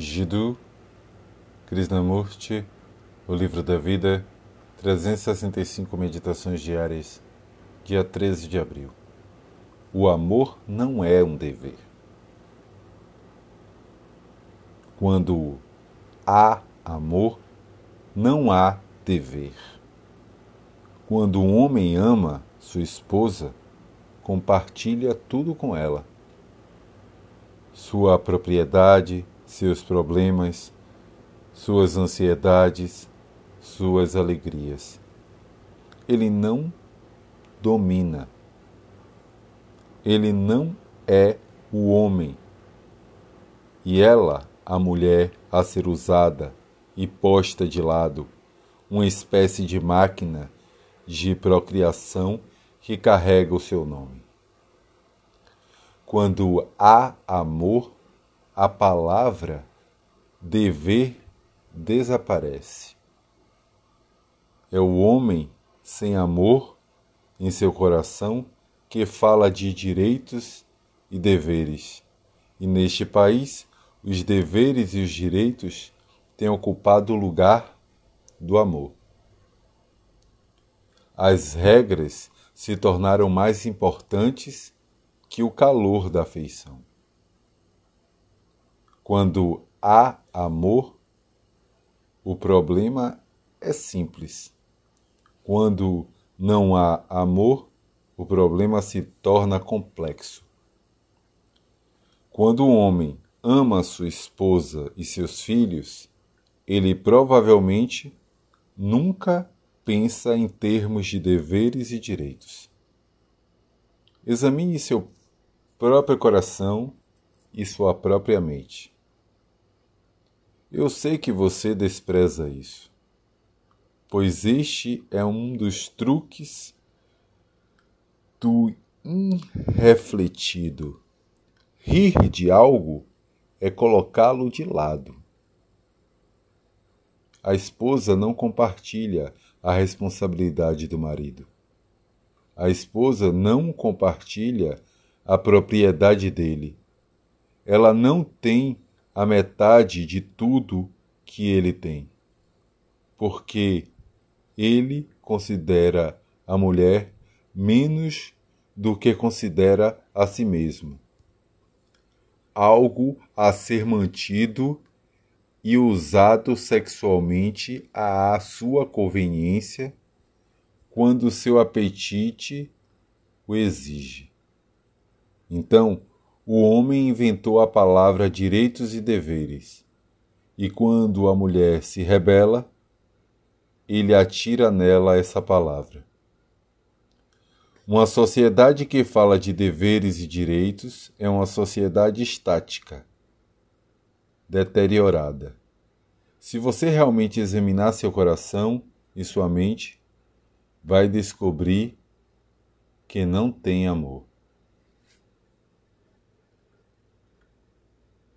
Jiddu Krishnamurti, O Livro da Vida, 365 Meditações Diárias, dia 13 de abril. O amor não é um dever. Quando há amor, não há dever. Quando um homem ama sua esposa, compartilha tudo com ela. Sua propriedade, seus problemas, suas ansiedades, suas alegrias. Ele não domina. Ele não é o homem. E ela, a mulher, a ser usada e posta de lado, uma espécie de máquina de procriação que carrega o seu nome. Quando há amor, a palavra dever desaparece. É o homem sem amor em seu coração que fala de direitos e deveres. E neste país, os deveres e os direitos têm ocupado o lugar do amor. As regras se tornaram mais importantes que o calor da afeição. Quando há amor, o problema é simples. Quando não há amor, o problema se torna complexo. Quando um homem ama sua esposa e seus filhos, ele provavelmente nunca pensa em termos de deveres e direitos. Examine seu próprio coração e sua própria mente. Eu sei que você despreza isso, pois este é um dos truques do irrefletido. Rir de algo é colocá-lo de lado. A esposa não compartilha a responsabilidade do marido. A esposa não compartilha a propriedade dele. Ela não tem a metade de tudo que ele tem, porque ele considera a mulher menos do que considera a si mesmo. Algo a ser mantido e usado sexualmente à sua conveniência quando seu apetite o exige. Então, o homem inventou a palavra direitos e deveres. E quando a mulher se rebela, ele atira nela essa palavra. Uma sociedade que fala de deveres e direitos é uma sociedade estática, deteriorada. Se você realmente examinar seu coração e sua mente, vai descobrir que não tem amor.